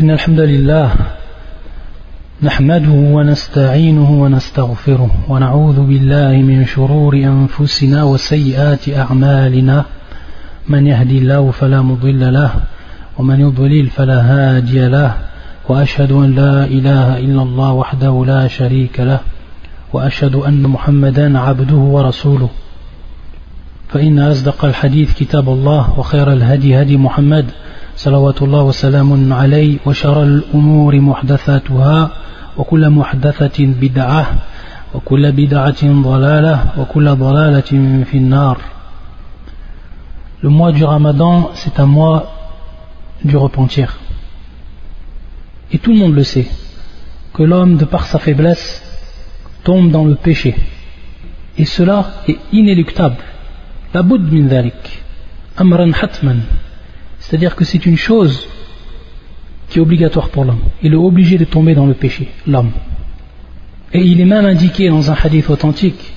إن الحمد لله نحمده ونستعينه ونستغفره ونعوذ بالله من شرور أنفسنا وسيئات أعمالنا. من يهدي الله فلا مضل له ومن يضلل فلا هادي له وأشهد أن لا إله إلا الله وحده لا شريك له وأشهد أن محمدا عبده ورسوله. فإن أصدق الحديث كتاب الله وخير الهدي هدي محمد صلوات الله وسلام عليه وشر الأمور محدثاتها وكل محدثة بدعة وكل بدعة ضلالة وكل ضلالة في النار Le mois du Ramadan, c'est un mois du repentir. Et tout le monde le sait, que l'homme, de par sa faiblesse, tombe dans le péché. Et cela est inéluctable. La boud min dhalik. Amran hatman. C'est-à-dire que c'est une chose qui est obligatoire pour l'homme. Il est obligé de tomber dans le péché, l'homme. Et il est même indiqué dans un hadith authentique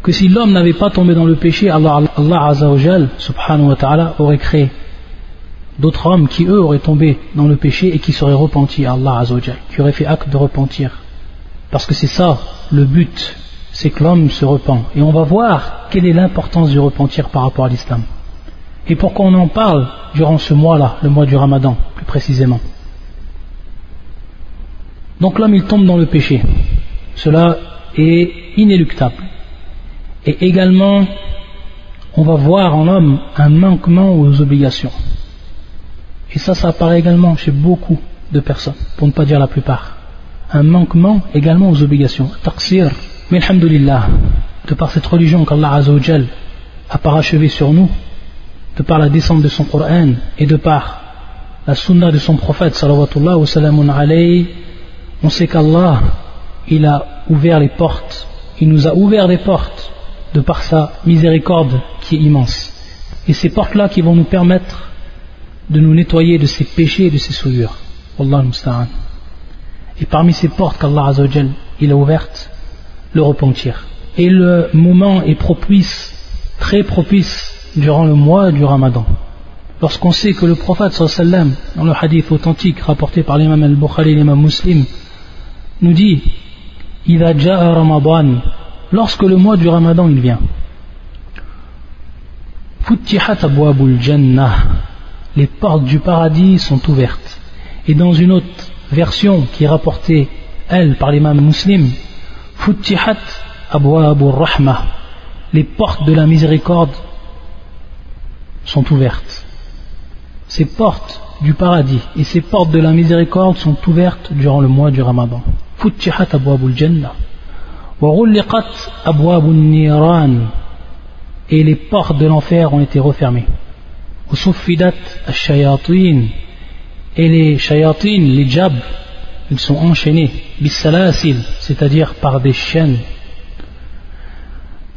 que si l'homme n'avait pas tombé dans le péché, Allah, Allah subhanahu wa ta'ala, aurait créé d'autres hommes qui eux auraient tombé dans le péché et qui seraient repentis à Allah Azzawajal, qui auraient fait acte de repentir. Parce que c'est ça le but, c'est que l'homme se repent. Et on va voir quelle est l'importance du repentir par rapport à l'islam. Et pourquoi on en parle durant ce mois-là, le mois du ramadan, plus précisément. Donc l'homme il tombe dans le péché. Cela est inéluctable. Et également, on va voir en l'homme un manquement aux obligations. Et ça, ça apparaît également chez beaucoup de personnes, pour ne pas dire la plupart. Un manquement également aux obligations. Taqsir. Mais alhamdulillah, de par cette religion qu'Allah a parachevé sur nous, de par la descente de son Coran et de par la sunna de son prophète sallallahu alayhi on sait qu'Allah il a ouvert les portes. Il nous a ouvert des portes de par sa miséricorde qui est immense. Et ces portes là qui vont nous permettre de nous nettoyer de ces péchés et de ces souillures. Wallah et parmi ces portes qu'Allah il a ouvertes le repentir. Et le moment est propice très propice durant le mois du Ramadan. Lorsqu'on sait que le prophète sallam, dans le hadith authentique rapporté par l'imam al-Bukhari et l'imam muslim, nous dit Ramadan, lorsque le mois du Ramadan il vient, les portes du paradis sont ouvertes. Et dans une autre version qui est rapportée, elle, par l'imam muslim, Futtihat Rahma, les portes de la miséricorde sont ouvertes. Ces portes du paradis et ces portes de la miséricorde sont ouvertes durant le mois du Ramadan. et les portes de l'enfer ont été refermées. et les shayatin, les jab, ils sont enchaînés, c'est-à-dire par des chaînes.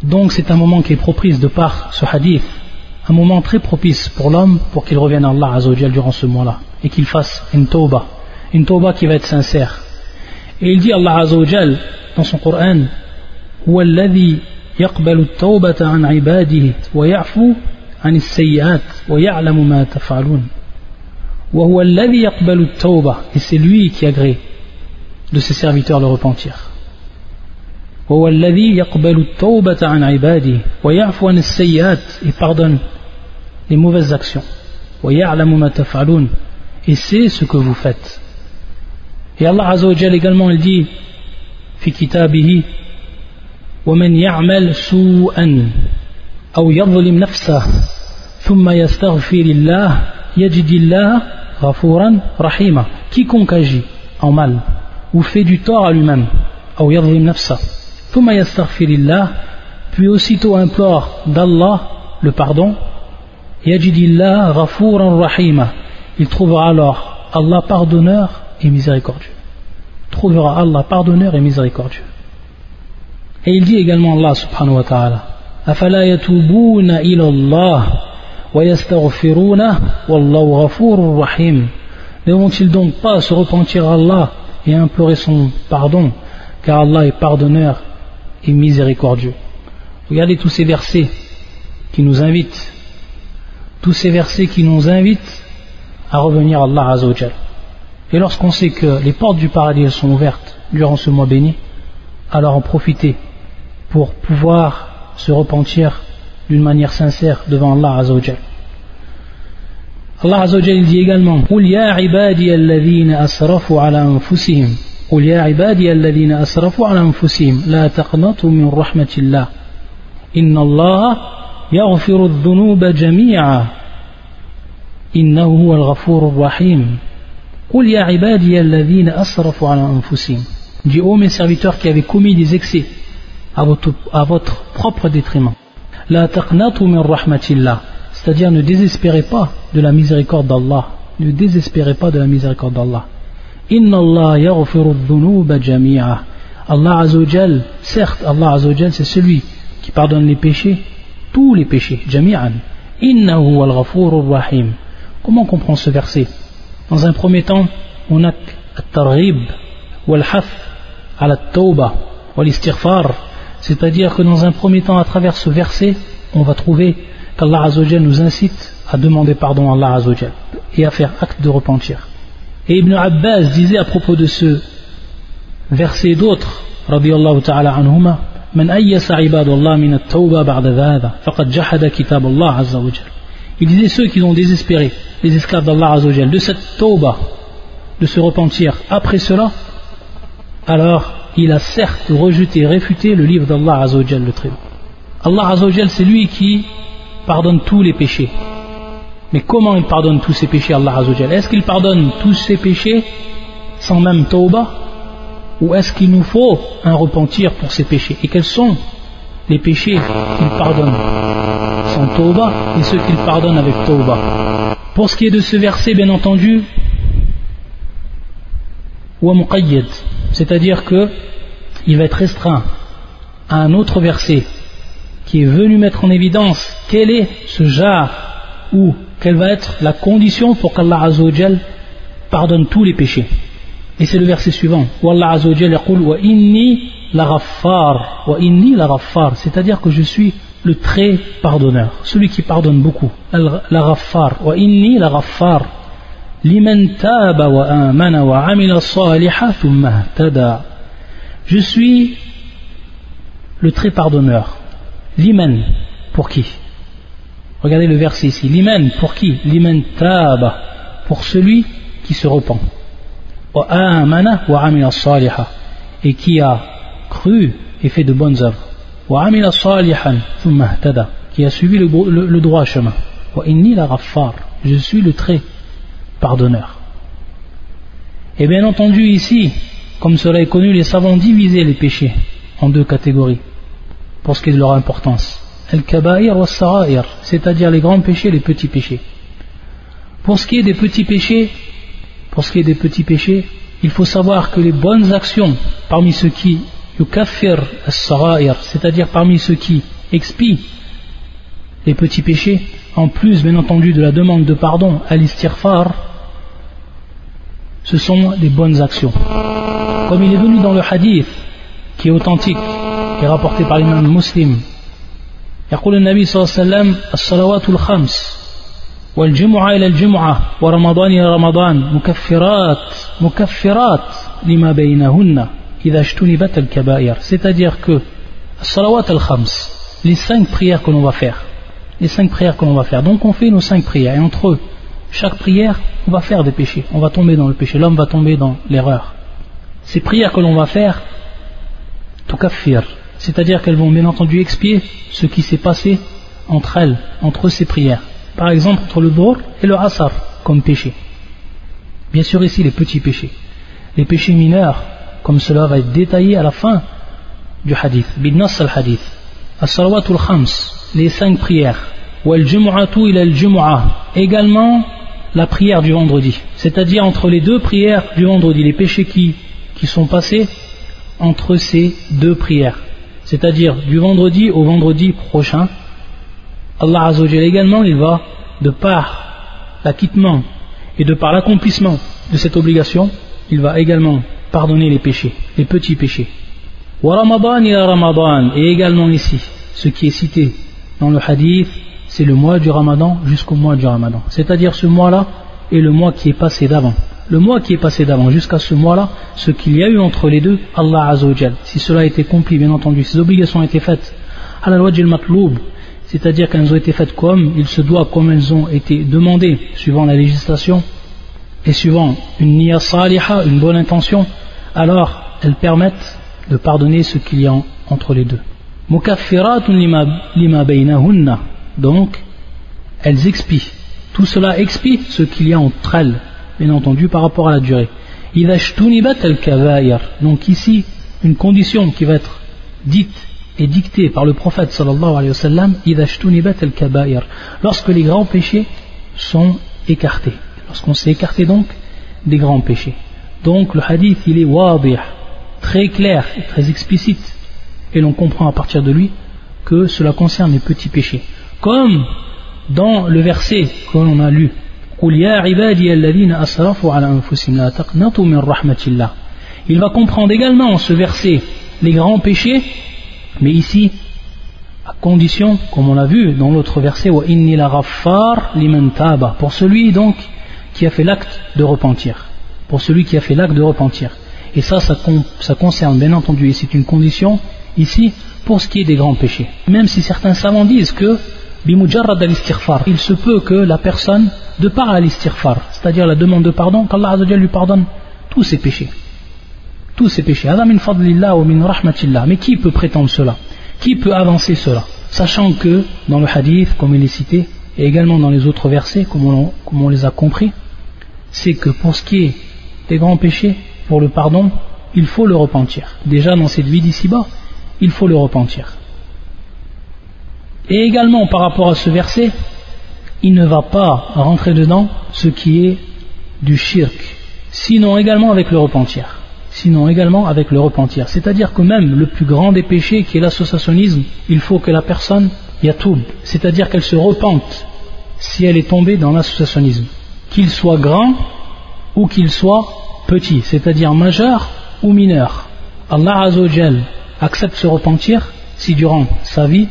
Donc c'est un moment qui est propice de par ce hadith un moment très propice pour l'homme pour qu'il revienne à Allah Azzawajal durant ce mois-là et qu'il fasse une tauba, une tauba qui va être sincère. Et il dit Allah Azzawajal dans son Coran هو الذي يقبل التوبة عن عباده ويعفو عن السيئات ويعلم ما تفعلون وهو الذي يقبل التوبة et c'est lui qui agrée de ses serviteurs le repentir وهو الذي يقبل التوبة عن عباده ويعفو عن السيئات et pardonne les mauvaises actions. Et c'est ce que vous faites. Et Allah Azzawajal également il dit في كتابه ومن يعمل سوءا أو يظلم نفسه ثم يستغفر الله يجد الله غفورا رحيما quiconque agit en mal ou fait du tort à lui-même أو يظلم نفسه puis aussitôt implore d'Allah le pardon, Yajidillah Rafouran Rahima, il trouvera alors Allah pardonneur et miséricordieux. Trouvera Allah pardonneur et miséricordieux. Et il dit également Allah subhanahu wa ta'ala, Afala yatubuna ilallah wa yastaghfiruna wallahu ghafurur rahim. Ne vont-ils donc pas se repentir à Allah et implorer son pardon, car Allah est pardonneur et miséricordieux Regardez tous ces versets qui nous invitent tous ces versets qui nous invitent à revenir à Allah Azzawajal. Et lorsqu'on sait que les portes du paradis sont ouvertes durant ce mois béni, alors en profiter pour pouvoir se repentir d'une manière sincère devant Allah Azzawajal. Allah Azzawajal dit également قل يا عبادي الذين أسرفوا على أنفسهم لا تقنطوا من رحمة الله إن الله يغفر الذنوب جميعا إنه هو الغفور الرحيم قل يا عبادي الذين أسرفوا على أنفسهم Dis ô mes serviteurs qui avez commis des excès à votre, à votre propre détriment. La taqnatu min rahmatillah. C'est-à-dire ne désespérez pas de la miséricorde d'Allah. Ne désespérez pas de la miséricorde d'Allah. Inna Allah jami'a. Allah Azzawajal, certes, Allah Azzawajal, c'est celui qui pardonne les péchés, tous les péchés, jami'an. Innahu al rahim. Comment on comprend ce verset? Dans un premier temps, on a at-targhib wal-haf ala tawba wal-istighfar. C'est-à-dire que dans un premier temps, à travers ce verset, on va trouver qu'Allah Azzawajal nous incite à demander pardon à Allah Azzawajal et à faire acte de repentir. Et Ibn Abbas disait à propos de ce verset d'autres, radiyallahu ta'ala anhuma, من أيس عباد الله من التوبة بعد ذهذا فقد جحد كتاب الله عز وجل Il disait ceux qui ont désespéré, les esclaves d'Allah Azzawajal, de cette tauba, de se repentir après cela, alors il a certes rejeté, réfuté le livre d'Allah Azzawajal, le très Allah Azzawajal, c'est lui qui pardonne tous les péchés. Mais comment il pardonne tous ses péchés, Allah Azzawajal? Est-ce qu'il pardonne tous ses péchés sans même tauba Ou est-ce qu'il nous faut un repentir pour ses péchés? Et quels sont les péchés qu'il pardonne sans tauba et ceux qu'il pardonne avec tauba Pour ce qui est de ce verset, bien entendu, c'est-à-dire que il va être restreint à un autre verset qui est venu mettre en évidence quel est ce jar ou quelle va être la condition pour qu'Allah Azzawajal pardonne tous les péchés. Et c'est le verset suivant. C'est-à-dire que je suis le très pardonneur, celui qui pardonne beaucoup. La wa inni la. Je suis le très pardonneur. Liman, pour qui? Regardez le verset ici. Liman, pour qui? Liman taba, pour celui qui se repent. Et qui a cru et fait de bonnes œuvres. Qui a suivi le, le, le droit chemin. Je suis le très pardonneur. Et bien entendu ici, comme cela est connu, les savants divisaient les péchés en deux catégories pour ce qui est de leur importance. Al-Kaba'ir wa Sara'ir, c'est-à-dire les grands péchés et les petits péchés. Pour ce qui est des petits péchés, pour ce qui est des petits péchés, il faut savoir que les bonnes actions parmi ceux qui yukaffir as-sara'ir, c'est-à-dire parmi ceux qui expient les petits péchés, en plus bien entendu de la demande de pardon à l'istighfar, ce sont des bonnes actions. Comme il est venu dans le hadith qui est authentique, qui est rapporté par l'imam muslim, يقول النبي صلى الله عليه وسلم الصلوات الخمس والجمعة إلى الجمعة ورمضان إلى رمضان مكفرات مكفرات لما بينهن إذا اجتنبت الكبائر c'est-à-dire que الصلوات الخمس les cinq prières que l'on va faire les cinq prières que l'on va faire donc on fait nos cinq prières et entre eux chaque prière on va faire des péchés on va tomber dans le péché l'homme va tomber dans l'erreur ces prières que l'on va faire tukaffir c'est-à-dire qu'elles vont bien entendu expier ce qui s'est passé entre elles, entre ces prières. Par exemple, entre le Dhuhr et le Asr, comme péché. Bien sûr, ici, les petits péchés. Les péchés mineurs, comme cela va être détaillé à la fin du hadith, bidnas al-hadith. As-salawatul khams, les cinq prières. Wal jumu'atu ila al Également, la prière du vendredi. C'est-à-dire entre les deux prières du vendredi, les péchés qui, qui sont passés entre ces deux prières c'est-à-dire du vendredi au vendredi prochain, Allah Azzawajal également, il va, de par l'acquittement et de par l'accomplissement de cette obligation, il va également pardonner les péchés, les petits péchés. Wa Ramadan ila Ramadan, et également ici, ce qui est cité dans le hadith, c'est le mois du Ramadan jusqu'au mois du Ramadan. C'est-à-dire ce mois-là et le mois qui est passé d'avant. Le mois qui est passé d'avant, jusqu'à ce mois-là, ce qu'il y a eu entre les deux, Allah Azzawajal. Si cela a été accompli, bien entendu, ces obligations ont été faites à la loi matloub c'est-à-dire qu'elles ont été faites comme il se doit, comme elles ont été demandées, suivant la législation, et suivant une niya saliha, une bonne intention, alors elles permettent de pardonner ce qu'il y a entre les deux. Donc, elles expient. Tout cela expie ce qu'il y a entre elles, bien entendu, par rapport à la durée. Donc ici, une condition qui va être dite et dictée par le prophète sallallahu alayhi lorsque les grands péchés sont écartés. Lorsqu'on s'est écarté donc des grands péchés. Donc le hadith, il est wadih, très clair et très explicite. Et l'on comprend à partir de lui que cela concerne les petits péchés. Comme dans le verset que l'on a lu, il va comprendre également ce verset les grands péchés, mais ici, à condition, comme on l'a vu dans l'autre verset, pour celui donc qui a fait l'acte de repentir. Pour celui qui a fait l'acte de repentir. Et ça, ça, concerne bien entendu, et c'est une condition ici pour ce qui est des grands péchés. Même si certains savants disent que il se peut que la personne, de par l'istighfar, c'est-à-dire la demande de pardon, qu'Allah lui pardonne tous ses péchés. Tous ses péchés. Mais qui peut prétendre cela? Qui peut avancer cela? Sachant que dans le hadith, comme il est cité, et également dans les autres versets, comme on, comme on les a compris, c'est que pour ce qui est des grands péchés, pour le pardon, il faut le repentir. Déjà dans cette vie d'ici-bas, il faut le repentir. Et également par rapport à ce verset, il ne va pas rentrer dedans ce qui est du shirk, sinon également avec le repentir. Sinon également avec le repentir. C'est-à-dire que même le plus grand des péchés qui est l'associationnisme, il faut que la personne yatoub, c'est-à-dire qu'elle se repente si elle est tombée dans l'associationnisme, qu'il soit grand ou qu'il soit petit, c'est-à-dire majeur ou mineur. Allah Azzawajal accepte ce repentir si durant sa vie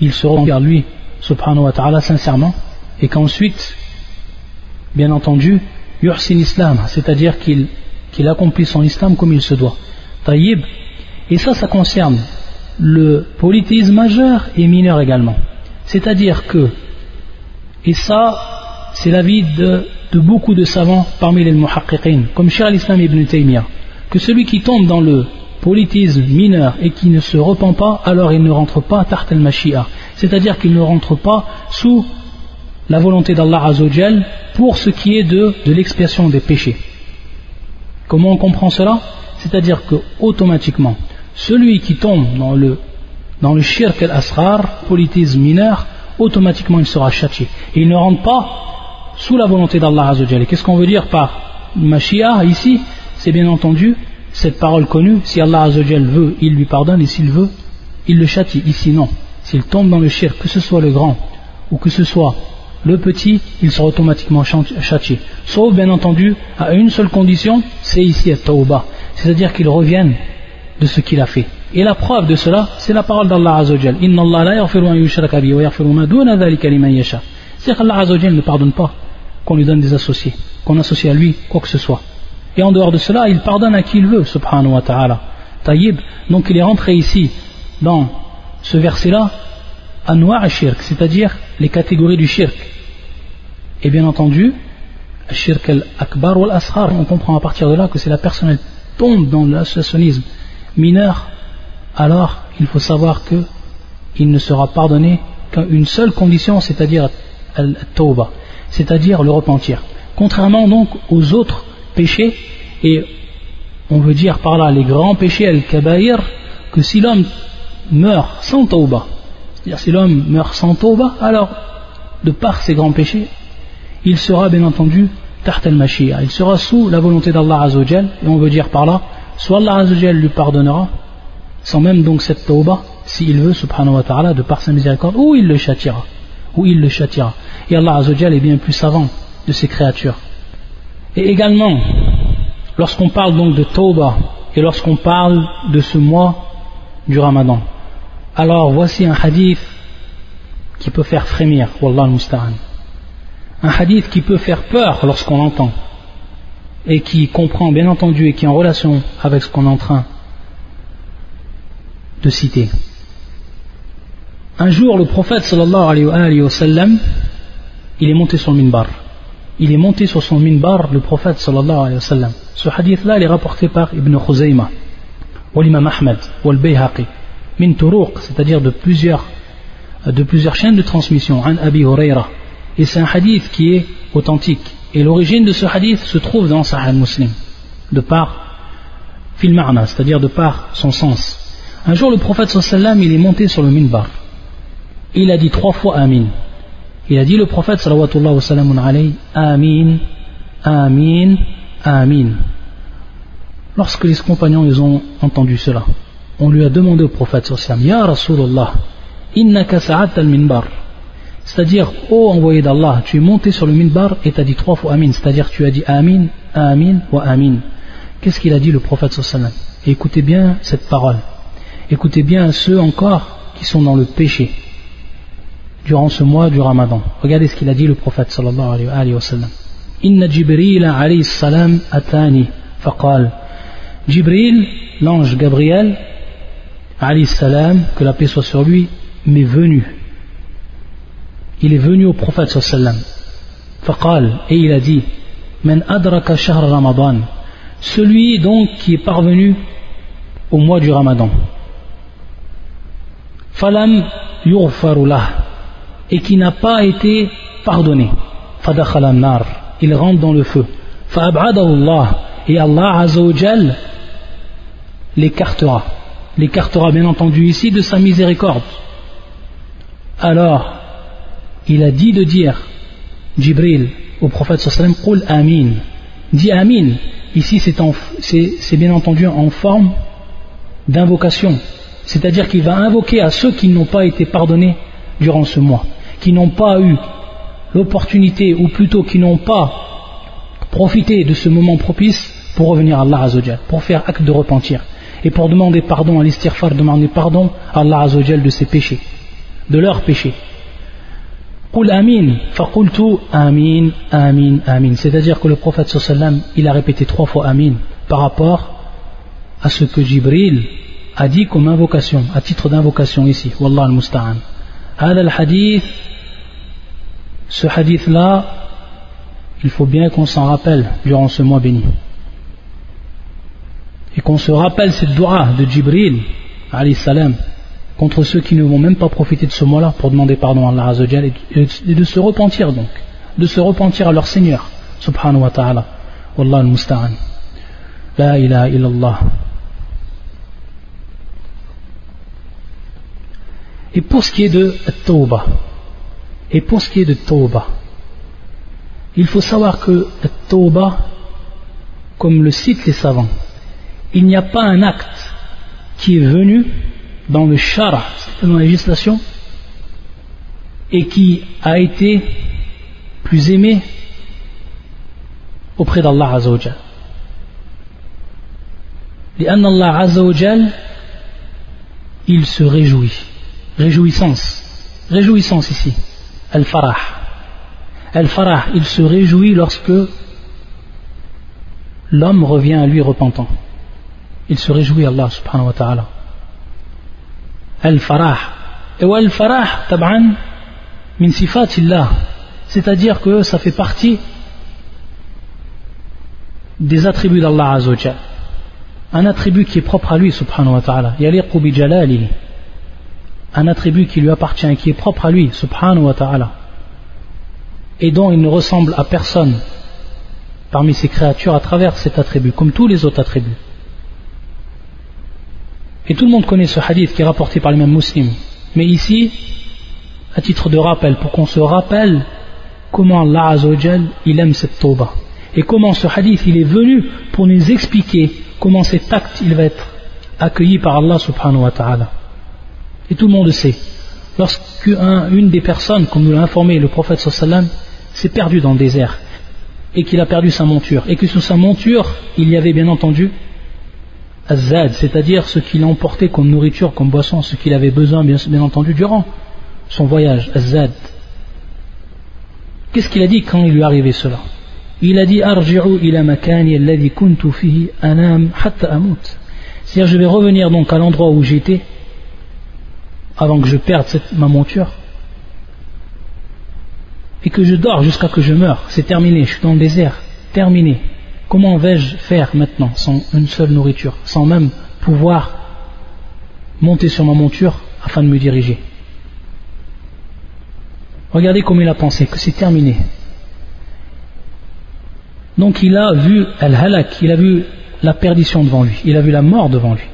il se rend vers lui, subhanahu wa ta'ala, sincèrement, et qu'ensuite, bien entendu, yursin islam, c'est-à-dire qu'il accomplit son islam comme il se doit. Taïb, et ça, ça concerne le polythéisme majeur et mineur également. C'est-à-dire que, et ça, c'est l'avis de, de, beaucoup de savants parmi les muhaqqiqin, comme Cheikh al-Islam ibn Taymiyyah, que celui qui tombe dans le polythéisme mineur et qui ne se repent pas, alors il ne rentre pas tart al mashia c'est-à-dire qu'il ne rentre pas sous la volonté d'Allah Azzawajal pour ce qui est de, de l'expiation des péchés. Comment on comprend cela? C'est-à-dire que automatiquement, celui qui tombe dans le, dans le shirk al-asrar, polythéisme mineur, automatiquement il sera châtié. Et il ne rentre pas sous la volonté d'Allah Azzawajal. Qu'est-ce qu'on veut dire par Mashiach ici? C'est bien entendu cette parole connue, si Allah Azzawajal veut, il lui pardonne, et s'il veut, il le châtie. Ici non. S'il tombe dans le shirk, que ce soit le grand ou que ce soit le petit, il sera automatiquement châtié. Sauf bien entendu à une seule condition, c'est ici à Tawbah. C'est-à-dire qu'il revienne de ce qu'il a fait. Et la preuve de cela, c'est la parole d'Allah Azzawajal. Inna Allah la yaghfiru an yushraka bihi wa yaghfiru ma duna dhalika liman yasha. C'est qu'Allah ne pardonne pas qu'on lui donne des associés, qu'on associe à lui quoi que ce soit. Et en dehors de cela, il pardonne à qui il veut, subhanahu wa ta'ala. Taïb, donc il est rentré ici dans ce verset-là, anwa shirk, c'est-à-dire les catégories du shirk. Et bien entendu, shirk al-akbar ou al-ashar, on comprend à partir de là que si la personne tombe dans l'associationnisme mineur, alors il faut savoir que il ne sera pardonné qu'à une seule condition, c'est-à-dire al-tawbah, c'est-à dire le repentir. Contrairement donc aux autres péchés, et on veut dire par là les grands péchés, al-kabaïr, que si l'homme meurt sans tauba, c'est-à-dire si l'homme meurt sans tauba, alors de par ses grands péchés, il sera bien entendu tart al il sera sous la volonté d'Allah Azzawajal, et on veut dire par là, soit Allah Azzawajal lui pardonnera, sans même donc cette tauba, s'il veut, subhanahu wa ta'ala, de par sa miséricorde, ou il le châtiera, ou il le châtiera. Et Allah Azzawajal est bien plus savant de ses créatures. Et également, lorsqu'on parle donc de Tauba et lorsqu'on parle de ce mois du Ramadan, alors voici un hadith qui peut faire frémir, Wallah al-Musta'an. un hadith qui peut faire peur lorsqu'on l'entend et qui comprend bien entendu et qui est en relation avec ce qu'on est en train de citer. Un jour, le prophète sallallahu alayhi wa sallam, il est monté sur le minbar. Il est monté sur son minbar, le prophète sallallahu alayhi wa sallam. Ce hadith-là, il est rapporté par Ibn Khuzayma, ou l'imam Ahmed, ou Bayhaqi, min turuq, c'est-à-dire de plusieurs, de plusieurs chaînes de transmission, an Abi Huraira. Et c'est un hadith qui est authentique. Et l'origine de ce hadith se trouve dans Sahih Muslim, de par fil c'est-à-dire de par son sens. Un jour, le prophète sallam, il est monté sur le minbar. Il a dit trois fois Amin. Il a dit le prophète sallallahu Amin, Amin, Amin. Lorsque les compagnons ils ont entendu cela, on lui a demandé au prophète sallallahu Ya Rasulallah, innaka sa'at al-minbar. C'est-à-dire, ô envoyé d'Allah, tu es monté sur le minbar et tu as dit trois fois Amin. C'est-à-dire, tu as dit Amin, Amin wa Amin. Qu'est-ce qu'il a dit le prophète sallallahu écoutez bien cette parole. Écoutez bien ceux encore qui sont dans le péché durant ce mois du Ramadan. Regardez ce qu'il a dit le prophète sallallahu alayhi wa sallam. Inna Jibril alayhi salam atani faqal. Jibril, l'ange Gabriel, alayhi salam, que la paix soit sur lui, m'est venu il est venu au prophète sallam faqal et il a dit man adraka shahr ramadan celui donc qui est parvenu au mois du ramadan falam yughfarulah et qui n'a pas été pardonné. Il rentre dans le feu. Et Allah azawajal l'écartera. L'écartera bien entendu ici de sa miséricorde. Alors il a dit de dire, Jibril, au prophète sallam, Qul Amin. Dis Amin. Ici, c'est bien entendu en forme d'invocation. C'est-à-dire qu'il va invoquer à ceux qui n'ont pas été pardonnés durant ce mois, qui n'ont pas eu l'opportunité, ou plutôt qui n'ont pas profité de ce moment propice pour revenir à Allah Azzawajal, pour faire acte de repentir, et pour demander pardon à l'istighfar, demander pardon à Allah Azzawajal de ses péchés, de leurs péchés. C'est-à-dire que le prophète sallam, il a répété trois fois Amin par rapport à ce que Jibril a dit comme invocation, à titre d'invocation ici. Wallah al-musta'an. hadith, ce hadith-là, il faut bien qu'on s'en rappelle durant ce mois béni. Et qu'on se rappelle cette dua de Jibril, salam, contre ceux qui ne vont même pas profiter de ce mois-là pour demander pardon à Allah et de se repentir donc, de se repentir à leur Seigneur, subhanahu wa ta'ala. Wallah al-musta'an. La ilaha illallah. Et pour ce qui est de Tawbah, et pour ce qui est de Tawbah, il faut savoir que Tawbah, comme le citent les savants, il n'y a pas un acte qui est venu dans le shara, dans la législation, et qui a été plus aimé auprès d'Allah Azzawajal. لأن Allah Azzawajal, il se réjouit. Réjouissance. Réjouissance ici. Al-Farah. Al-Farah, il se réjouit lorsque l'homme revient à lui repentant. Il se réjouit Allah subhanahu wa ta'ala. Al-Farah. Et Al-Farah, tab'an, min sifatillah. C'est-à-dire que ça fait partie des attributs d'Allah Azzawajal. Un attribut qui est propre à lui, subhanahu wa ta'ala. Yaliqu bi jalalihi. Un attribut qui lui appartient et qui est propre à lui, subhanahu wa ta'ala. Et dont il ne ressemble à personne parmi ses créatures à travers cet attribut, comme tous les autres attributs. Et tout le monde connaît ce hadith qui est rapporté par les mêmes musulmans. Mais ici, à titre de rappel, pour qu'on se rappelle comment Allah Azzawajal, il aime cette tauba. Et comment ce hadith, il est venu pour nous expliquer comment cet acte, il va être accueilli par Allah subhanahu wa ta'ala. Et tout le monde sait. Lorsqu'une des personnes, comme nous l'a informé le prophète sallam, s'est perdu dans le désert, et qu'il a perdu sa monture, et que sous sa monture, il y avait bien entendu azad, c'est-à-dire ce qu'il emportait comme nourriture, comme boisson, ce qu'il avait besoin, bien, entendu, durant son voyage, azad. Qu'est-ce qu'il a dit quand il lui est arrivé cela? Il a dit C'est-à-dire je vais revenir donc à l'endroit où j'étais avant que je perde ma monture et que je dors jusqu'à que je meure. C'est terminé, je suis dans le désert. Terminé. Comment vais-je faire maintenant sans une seule nourriture, sans même pouvoir monter sur ma monture afin de me diriger? Regardez comment il a pensé, que c'est terminé. Donc il a vu Al-Halak, il a vu la perdition devant lui, il a vu la mort devant lui.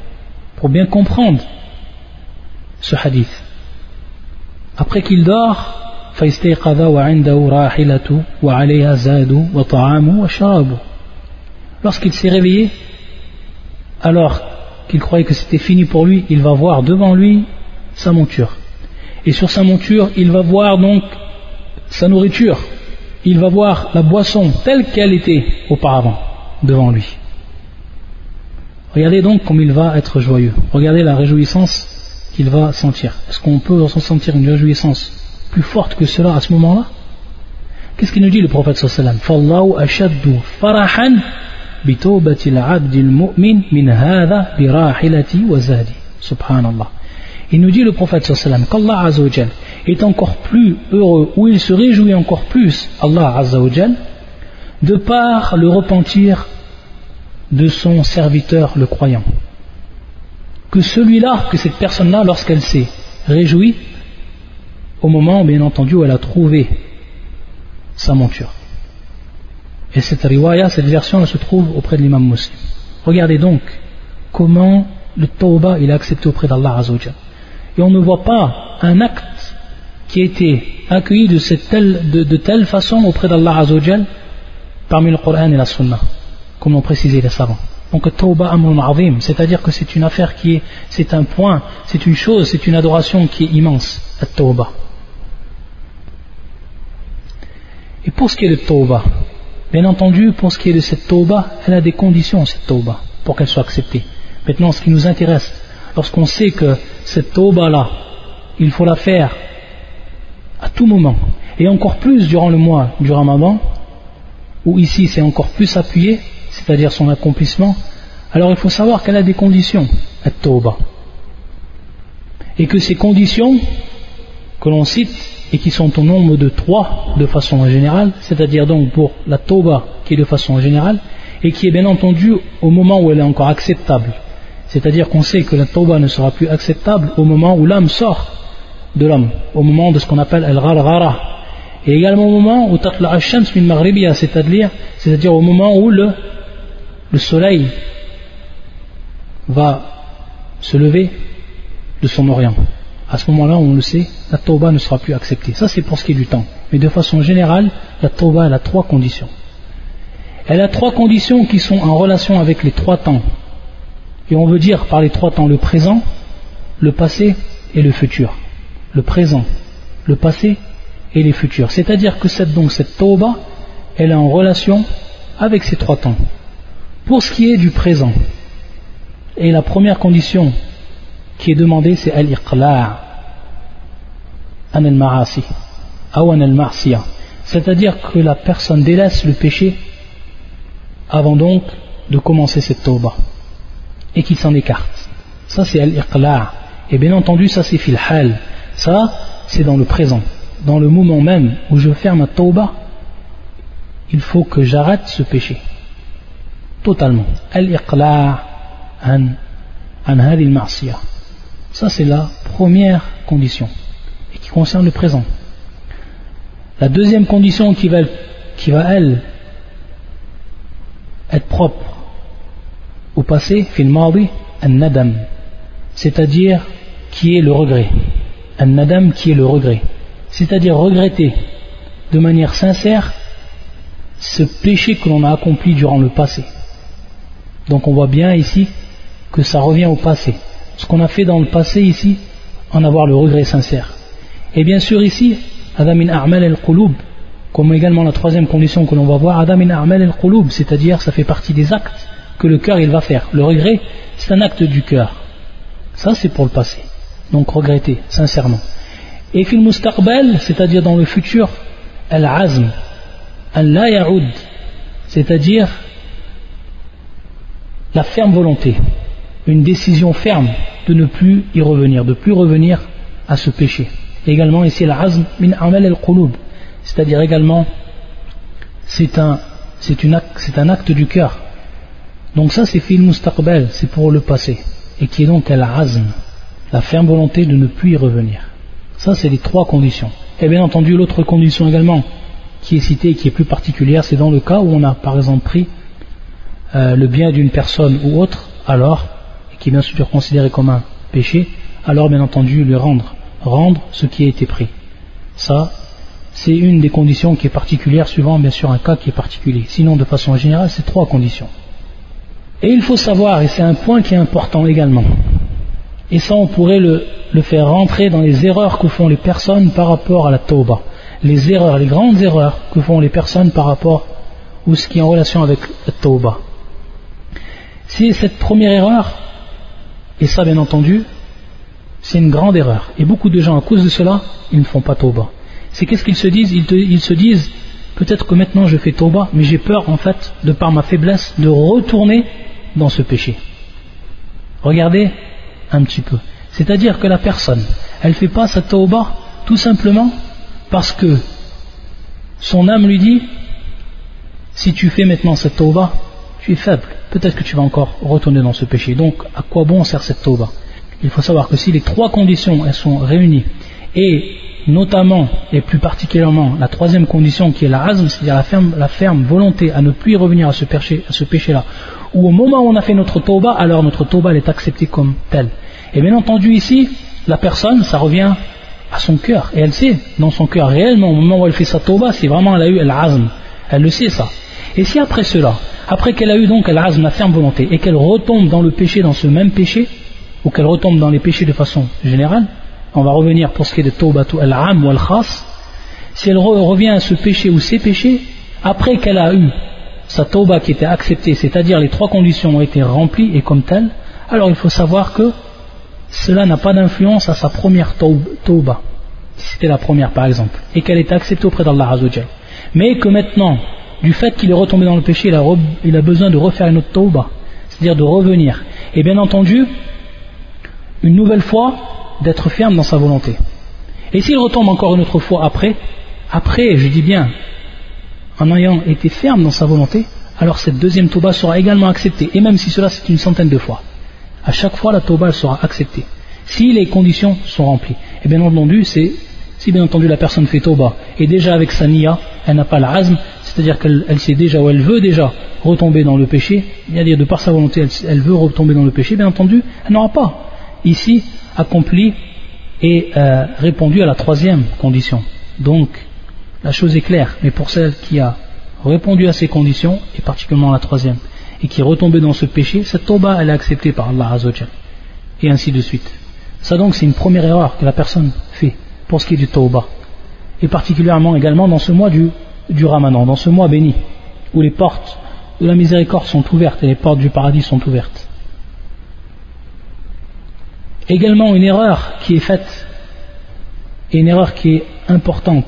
Pour bien comprendre ce hadith. Après qu'il dort, Lorsqu'il s'est réveillé, alors qu'il croyait que c'était fini pour lui, il va voir devant lui sa monture. Et sur sa monture, il va voir donc sa nourriture. Il va voir la boisson telle qu'elle était auparavant devant lui. Regardez donc comme il va être joyeux. Regardez la réjouissance qu'il va sentir. Est-ce qu'on peut ressentir une réjouissance plus forte que cela à ce moment-là? Qu'est-ce qu'il nous dit le prophète sallallahu Subhanallah. Il nous dit le prophète sallam qu'Allah Azzawajal est encore plus heureux ou il se réjouit encore plus Allah Azzawajal de par le repentir de son serviteur le croyant que celui-là, que cette personne-là lorsqu'elle s'est réjouie au moment bien entendu où elle a trouvé sa monture. Et cette riwaya, cette version elle se trouve auprès de l'imam muslim. Regardez donc comment le tawbah il est accepté auprès d'Allah Azzawajal et on ne voit pas un acte qui a été accueilli de, telle façon auprès d'Allah Azzawajal parmi le Coran et la Sunna, comme l'ont précisé les savants. Donc Tawba Amrun Azim, c'est-à-dire que c'est une affaire qui est, c'est un point, c'est une chose, c'est une adoration qui est immense, la Tawba. Et pour ce qui est de Tawba, bien entendu, pour ce qui est de cette Tawba, elle a des conditions, cette Tawba, pour qu'elle soit acceptée. Maintenant, ce qui nous intéresse, lorsqu'on sait que cette tauba-là, il faut la faire à tout moment, et encore plus durant le mois du ramadan, où ici c'est encore plus appuyé, c'est-à-dire son accomplissement, alors il faut savoir qu'elle a des conditions, la tauba. Et que ces conditions que l'on cite, et qui sont au nombre de trois de façon générale, c'est-à-dire donc pour la tauba qui est de façon générale, et qui est bien entendu au moment où elle est encore acceptable, c'est-à-dire qu'on sait que la tauba ne sera plus acceptable au moment où l'âme sort de l'homme, au moment de ce qu'on appelle al-gharghara. Et également au moment où tatla shams min maghribiya, c'est-à-dire au moment où le, le soleil va se lever de son orient. À ce moment-là, on le sait, la tauba ne sera plus acceptée. Ça, c'est pour ce qui est du temps. Mais de façon générale, la tauba, elle a trois conditions. Elle a trois conditions qui sont en relation avec les trois temps. Et on veut dire par les trois temps le présent, le passé et le futur. Le présent, le passé et les futurs. C'est-à-dire que cette, donc, cette tauba, elle est en relation avec ces trois temps. Pour ce qui est du présent, et la première condition qui est demandée, c'est al-iqla' an al-ma'asi, al C'est-à-dire que la personne délaisse le péché avant donc de commencer cette tauba et qu'il s'en écarte. Ça c'est al-iqla'. Et bien entendu, ça c'est fil hal. Ça, c'est dans le présent. Dans le moment même où je ferme ma tauba, il faut que j'arrête ce péché. Totalement. Al-iqla' Ça c'est la première condition et qui concerne le présent. La deuxième condition qui va, qui elle, être propre au passé, nadam c'est-à-dire qui est le regret. Un nadam qui est le regret. C'est-à-dire regretter de manière sincère ce péché que l'on a accompli durant le passé. Donc on voit bien ici que ça revient au passé. Ce qu'on a fait dans le passé ici, en avoir le regret sincère. Et bien sûr ici, Adamin A'mal al-Qulub, comme également la troisième condition que l'on va voir, Adamin A'mal al-Qulub, c'est-à-dire ça fait partie des actes que le cœur il va faire. Le regret, c'est un acte du cœur. Ça, c'est pour le passé. Donc regretter, sincèrement. Et fil mustaqbal, c'est-à-dire dans le futur, al-azm la yaoud, c'est-à-dire la ferme volonté, une décision ferme de ne plus y revenir, de plus revenir à ce péché. également ici l'azm min amal al-qulub, c'est-à-dire également c'est un c'est un acte du cœur. Donc ça c'est fil mustaqbal, c'est pour le passé et qui est donc al-azm, la ferme volonté de ne plus y revenir. Ça c'est les trois conditions. Et bien entendu l'autre condition également qui est citée et qui est plus particulière, c'est dans le cas où on a par exemple pris euh, le bien d'une personne ou autre, alors, et qui est bien sûr considéré comme un péché, alors bien entendu lui rendre, rendre ce qui a été pris. Ça, c'est une des conditions qui est particulière suivant bien sûr un cas qui est particulier. Sinon, de façon générale, c'est trois conditions. Et il faut savoir, et c'est un point qui est important également, et ça on pourrait le, le faire rentrer dans les erreurs que font les personnes par rapport à la tauba les erreurs, les grandes erreurs que font les personnes par rapport ou ce qui est en relation avec la tauba. Si cette première erreur, et ça bien entendu, c'est une grande erreur, et beaucoup de gens à cause de cela, ils ne font pas tauba. C'est qu'est-ce qu'ils se disent? Ils, se disent, peut-être que maintenant je fais tauba, mais j'ai peur en fait, de par ma faiblesse, de retourner dans ce péché. Regardez un petit peu. C'est-à-dire que la personne, elle ne fait pas sa tauba tout simplement parce que son âme lui dit si tu fais maintenant cette tauba, tu es faible, peut-être que tu vas encore retourner dans ce péché. Donc, à quoi bon sert cette tauba? Il faut savoir que si les trois conditions elles sont réunies, et notamment et plus particulièrement la troisième condition qui est la azm, c'est-à-dire la ferme, volonté à ne plus revenir à ce, péché, à ce péché-là, ou au moment où on a fait notre tauba, alors notre tauba elle est acceptée comme telle. Et bien entendu ici, la personne, ça revient à son cœur. Et elle sait, dans son cœur, réellement, au moment où elle fait sa tauba, si vraiment elle a eu el-azm, elle le sait ça. Et si après cela, après qu'elle a eu donc la ferme volonté, et qu'elle retombe dans le péché, dans ce même péché, ou qu'elle retombe dans les péchés de façon générale, on va revenir pour ce qui est de tawbatu al-am ou al-khas, si elle revient à ce péché ou ces péchés, après qu'elle a eu sa tauba qui était acceptée, c'est-à-dire les trois conditions ont été remplies et comme telles, alors il faut savoir que cela n'a pas d'influence à sa première tauba, si c'était la première par exemple, et qu'elle est acceptée auprès d'Allah Azzawajal. Mais que maintenant, du fait qu'il est retombé dans le péché, il a, besoin de refaire une autre tauba, c'est-à-dire de revenir. Et bien entendu, une nouvelle fois, d'être ferme dans sa volonté. Et s'il retombe encore une autre fois après, après, je dis bien, en ayant été ferme dans sa volonté, alors cette deuxième tauba sera également acceptée, et même si cela c'est une centaine de fois à chaque fois la tauba sera acceptée. Si les conditions sont remplies. Et bien entendu, c'est si bien entendu la personne fait tauba et déjà avec sa niya, elle n'a pas la azm, c'est-à-dire qu'elle sait déjà ou elle veut déjà retomber dans le péché, c'est-à-dire de par sa volonté, elle, veut retomber dans le péché, bien entendu, elle n'aura pas ici accompli et euh, répondu à la troisième condition. Donc, la chose est claire, mais pour celle qui a répondu à ces conditions, et particulièrement la troisième, et qui est retombé dans ce péché, cette tauba elle est acceptée par Allah Azzawajal. Et ainsi de suite. Ça donc c'est une première erreur que la personne fait pour ce qui est du tauba. Et particulièrement également dans ce mois du, du ramadan, dans ce mois béni, où les portes de la miséricorde sont ouvertes et les portes du paradis sont ouvertes. Également une erreur qui est faite, et une erreur qui est importante,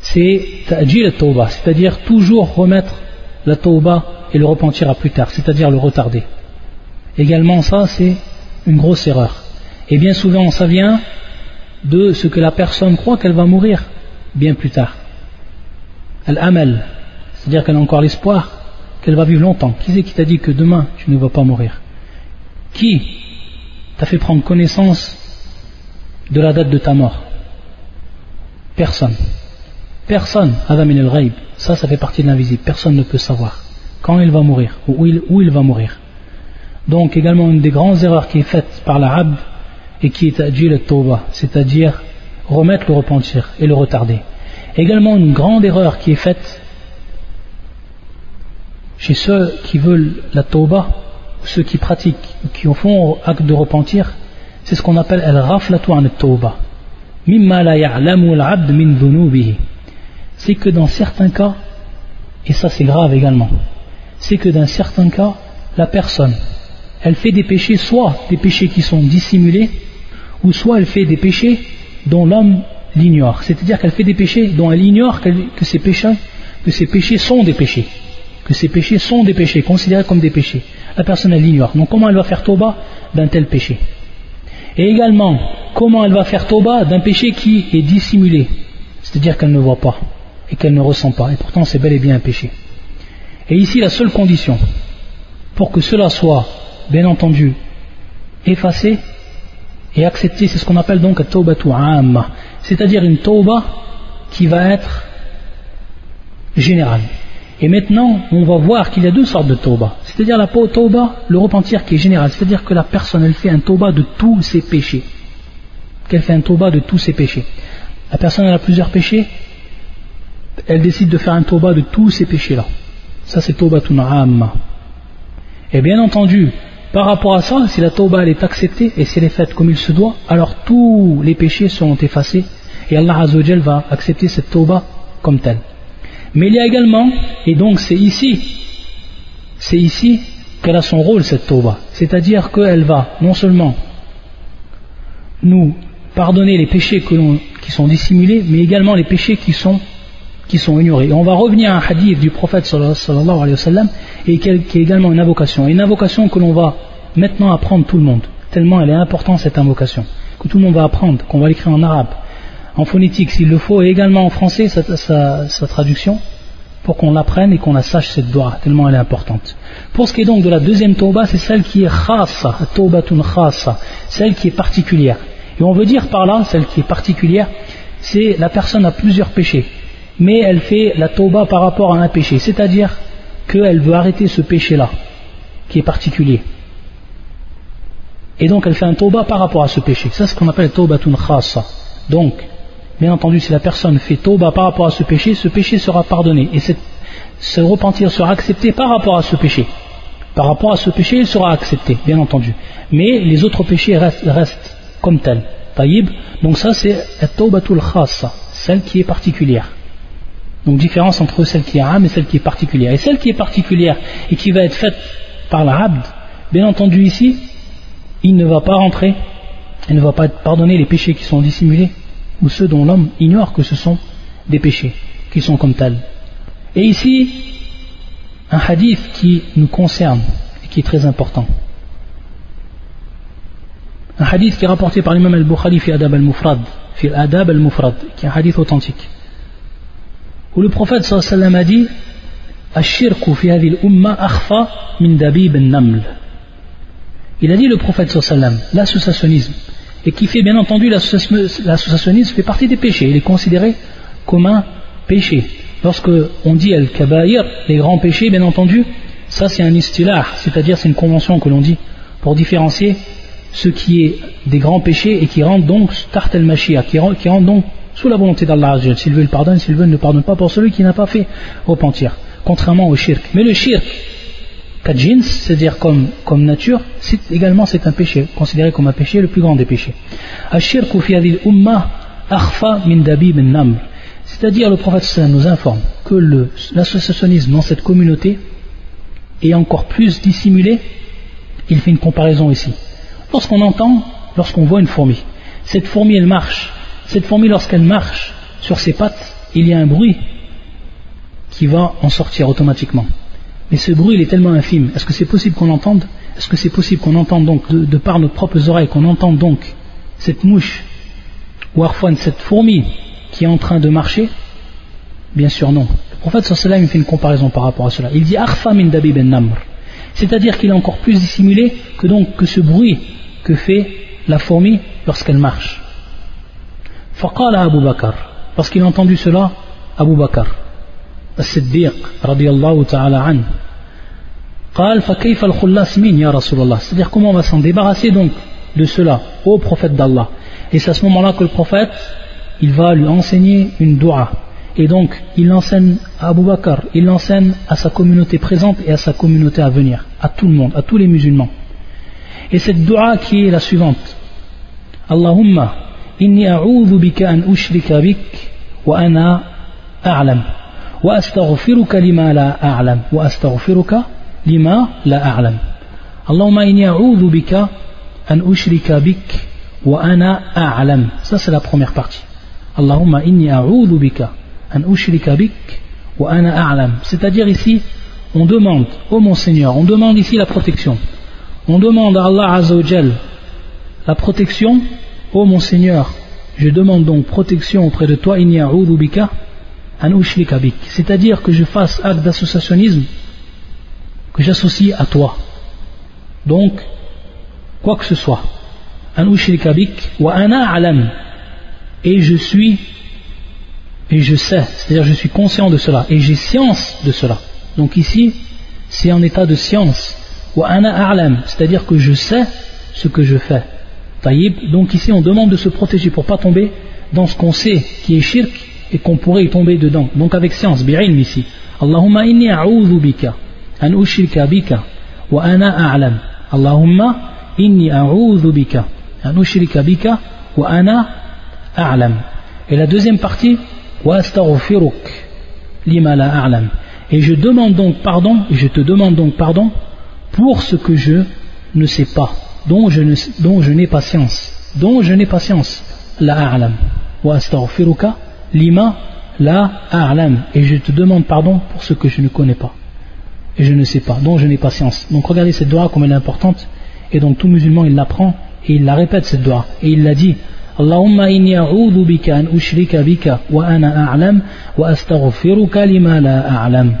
c'est ta'jil tauba, c'est-à-dire toujours remettre la tauba et le repentira plus tard, c'est-à-dire le retarder. Également ça, c'est une grosse erreur. Et bien souvent, ça vient de ce que la personne croit qu'elle va mourir bien plus tard. Al-amal, c'est-à-dire qu'elle a encore l'espoir qu'elle va vivre longtemps. Qui c'est qui t'a dit que demain tu ne vas pas mourir? Qui t'a fait prendre connaissance de la date de ta mort? Personne. Personne. Adam el Ça, ça fait partie de l'invisible. Personne ne peut savoir quand il va mourir, ou où il, va mourir. Donc également une des grandes erreurs qui est faite par l'arabe et qui est adjil tauba, c'est-à-dire remettre le repentir et le retarder. Également une grande erreur qui est faite chez ceux qui veulent la tauba, ceux qui pratiquent, qui font acte de repentir, c'est ce qu'on appelle al-raflatu an tauba. Mimma la ya'lamu al-abd min C'est que dans certains cas, et ça c'est grave également, c'est que dans certains cas, la personne, elle fait des péchés, soit des péchés qui sont dissimulés, ou soit elle fait des péchés dont l'homme l'ignore. C'est-à-dire qu'elle fait des péchés dont elle ignore que ces péchés, que péchés sont des péchés. Que ces péchés sont des péchés, considérés comme des péchés. La personne, elle l'ignore. Donc comment elle va faire tauba d'un tel péché? Et également, comment elle va faire tauba d'un péché qui est dissimulé? C'est-à-dire qu'elle ne voit pas et qu'elle ne ressent pas. Et pourtant, c'est bel et bien un péché. Et ici, la seule condition pour que cela soit, bien entendu, effacé et accepté, c'est ce qu'on appelle donc taubatu amma, c'est-à-dire une tauba qui va être générale. Et maintenant, on va voir qu'il y a deux sortes de tauba. C'est-à-dire la tauba, le repentir qui est général. C'est-à-dire que la personne, elle fait un tauba de tous ses péchés. Qu'elle fait un tauba de tous ses péchés. La personne, elle a plusieurs péchés. Elle décide de faire un tauba de tous ses péchés-là. Ça, c'est taubatun amma. Et bien entendu, par rapport à ça, si la tauba est acceptée et si elle est faite comme il se doit, alors tous les péchés seront effacés et Allah Azzawajal va accepter cette tauba comme telle. Mais il y a également, et donc c'est ici, c'est ici qu'elle a son rôle cette tauba, c'est-à-dire qu'elle va non seulement nous pardonner les péchés qui sont dissimulés, mais également les péchés qui sont qui sont ignorés. Et on va revenir à un hadith du prophète sallallahu alayhi wa sallam, et qui est également une invocation. Une invocation que l'on va maintenant apprendre tout le monde, tellement elle est importante cette invocation, que tout le monde va apprendre, qu'on va l'écrire en arabe, en phonétique s'il le faut, et également en français sa, traduction, pour qu'on l'apprenne et qu'on la sache cette doigt, tellement elle est importante. Pour ce qui est donc de la deuxième tauba, c'est celle qui est khasa, taubatun khasa, celle qui est particulière. Et on veut dire par là, celle qui est particulière, c'est la personne a plusieurs péchés mais elle fait la tauba par rapport à un péché, c'est-à-dire qu'elle veut arrêter ce péché-là, qui est particulier. Et donc elle fait un tauba par rapport à ce péché. Ça, c'est ce qu'on appelle taubatun khasa. Donc, bien entendu, si la personne fait tauba par rapport à ce péché, ce péché sera pardonné. Et ce repentir sera accepté par rapport à ce péché. Par rapport à ce péché, il sera accepté, bien entendu. Mais les autres péchés restent, comme tels. Taïb. Donc ça, c'est taubatul khasa, celle qui est particulière. Donc différence entre celle qui est âme et celle qui est particulière. Et celle qui est particulière et qui va être faite par l'arabe, bien entendu ici, il ne va pas rentrer, il ne va pas pardonner les péchés qui sont dissimulés ou ceux dont l'homme ignore que ce sont des péchés, qui sont comme tels. Et ici, un hadith qui nous concerne et qui est très important. Un hadith qui est rapporté par l'imam al-Bukhari fi Adab al-Mufrad, fi Adab al-Mufrad, qui est un hadith authentique où le prophète sallallahu a dit il a dit le prophète sallallahu l'associationnisme et qui fait bien entendu l'associationnisme fait partie des péchés. Il est considéré comme un péché. Lorsque on dit al-kabaïr les grands péchés bien entendu ça c'est un istilah c'est-à-dire c'est une convention que l'on dit pour différencier ce qui est des grands péchés et qui rentrent donc tart al-mashia qui rentrent donc sous la volonté d'Allah S'il veut, il pardonne, s'il veut, il ne pardonne pas pour celui qui n'a pas fait repentir, contrairement au shirk. Mais le shirk, kadjins, c'est-à-dire comme, comme nature, c'est également c'est un péché, considéré comme un péché, le plus grand des péchés. C'est-à-dire le prophète nous informe que l'associationnisme dans cette communauté est encore plus dissimulé. Il fait une comparaison ici. Lorsqu'on entend, lorsqu'on voit une fourmi, cette fourmi elle marche cette fourmi, lorsqu'elle marche sur ses pattes, il y a un bruit qui va en sortir automatiquement. Mais ce bruit, il est tellement infime. Est-ce que c'est possible qu'on l'entende? Est-ce que c'est possible qu'on entende donc, de, par nos propres oreilles, qu'on entende donc cette mouche, ou cette fourmi qui est en train de marcher? Bien sûr, non. Le prophète sallallahu fait une comparaison par rapport à cela. Il dit Arfa min ben namr. C'est-à-dire qu'il est encore plus dissimulé que donc que ce bruit que fait la fourmi lorsqu'elle marche. فقال أبو بكر parce qu'il a entendu cela Abu Bakr الصديق رضي الله تعالى عنه قال فكيف الخلاص من يا رسول الله c'est-à-dire comment on va s'en débarrasser donc de cela au prophète d'Allah et c'est à ce moment-là que le prophète il va lui enseigner une dua et donc il enseigne à Abu Bakr il l'enseigne à sa communauté présente et à sa communauté à venir à tout le monde, à tous les musulmans et cette dua qui est la suivante Allahumma إني أعوذ بك أن أشرك بك وأنا أعلم وأستغفرك لما لا أعلم وأستغفرك لما لا أعلم اللهم إني أعوذ بك أن أشرك بك وأنا أعلم ça c'est la première partie Allahumma inni a'udhu bika an ushrika bik wa ana a'lam. C'est-à-dire ici, on demande, ô mon Seigneur, on demande ici la protection. On demande à Allah Azzawajal la protection, ô mon Seigneur, je demande donc protection auprès de toi, bika an bik. C'est-à-dire que je fasse acte d'associationnisme, que j'associe à toi. Donc, quoi que ce soit. An bik wa ana a'lam et je suis et je sais, c'est-à-dire je suis conscient de cela et j'ai science de cela. Donc ici, c'est en état de science. Wa ana a'lam, c'est-à-dire que je sais ce que je fais. Donc ici on demande de se protéger pour pas tomber dans ce qu'on sait qui est shirk et qu'on pourrait y tomber dedans. Donc avec science, bi'ilm ici. Allahumma inni a'udhu bika an bika wa ana a'lam. Allahumma inni a'udhu bika an bika wa ana a'lam. Et la deuxième partie, wa astaghfiruk lima la a'lam. Et je demande donc pardon, et je te demande donc pardon pour ce que je ne sais pas, dont je, n'ai pas science, dont je n'ai pas science, la a'lam. Wa astaghfiruka lima la a'lam. Et je te demande pardon pour ce que je ne connais pas, et je ne sais pas, dont je n'ai pas science. Donc regardez cette doigt comme elle est importante, et donc tout musulman il l'apprend, et il la répète cette doigt, et il la dit a'udhu bika an ushrika bika wa ana a'lam wa astaghfiruka lima la a'lam.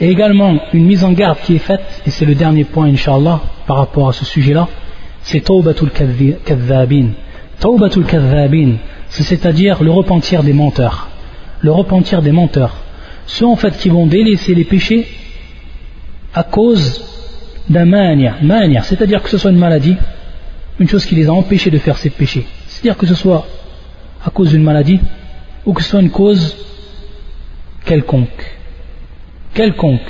Et également, une mise en garde qui est faite, et c'est le dernier point, inshallah, par rapport à ce sujet-là, c'est Tawbatul Kadhabin. Tawbatul Kadhabin, c'est-à-dire le repentir des menteurs. Le repentir des menteurs. Ceux en fait qui vont délaisser les péchés à cause d'un mania. Mania, c'est-à-dire que ce soit une maladie, une chose qui les a empêchés de faire ces péchés. C'est-à-dire que ce soit à cause d'une maladie ou que ce soit une cause quelconque. Quelconque.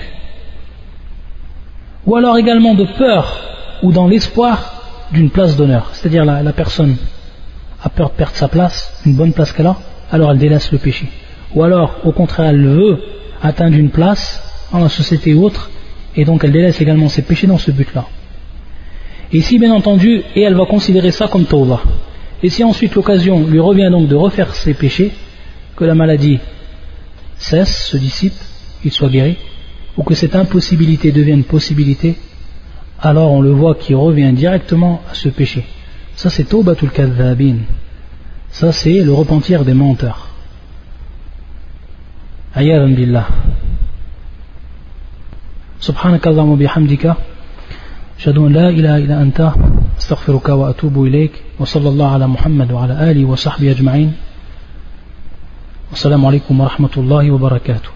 Ou alors également de peur ou dans l'espoir d'une place d'honneur. C'est-à-dire la, personne a peur de perdre sa place, une bonne place qu'elle a, alors elle délaisse le péché. Ou alors, au contraire, elle veut atteindre une place dans la société ou autre, et donc elle délaisse également ses péchés dans ce but-là. Et si bien entendu, et elle va considérer ça comme tawbah. Et si ensuite l'occasion lui revient donc de refaire ses péchés, que la maladie cesse, se dissipe, qu'il soit guéri, ou que cette impossibilité devienne possibilité, alors on le voit qui revient directement à ce péché. Ça c'est tawbatul kadhabin. Ça c'est le repentir des menteurs. Ayyadan billah. Subhanakallahumma bihamdika. أشهد أن لا إله إلا أنت أستغفرك وأتوب إليك وصلى الله على محمد وعلى آله وصحبه أجمعين والسلام عليكم ورحمة الله وبركاته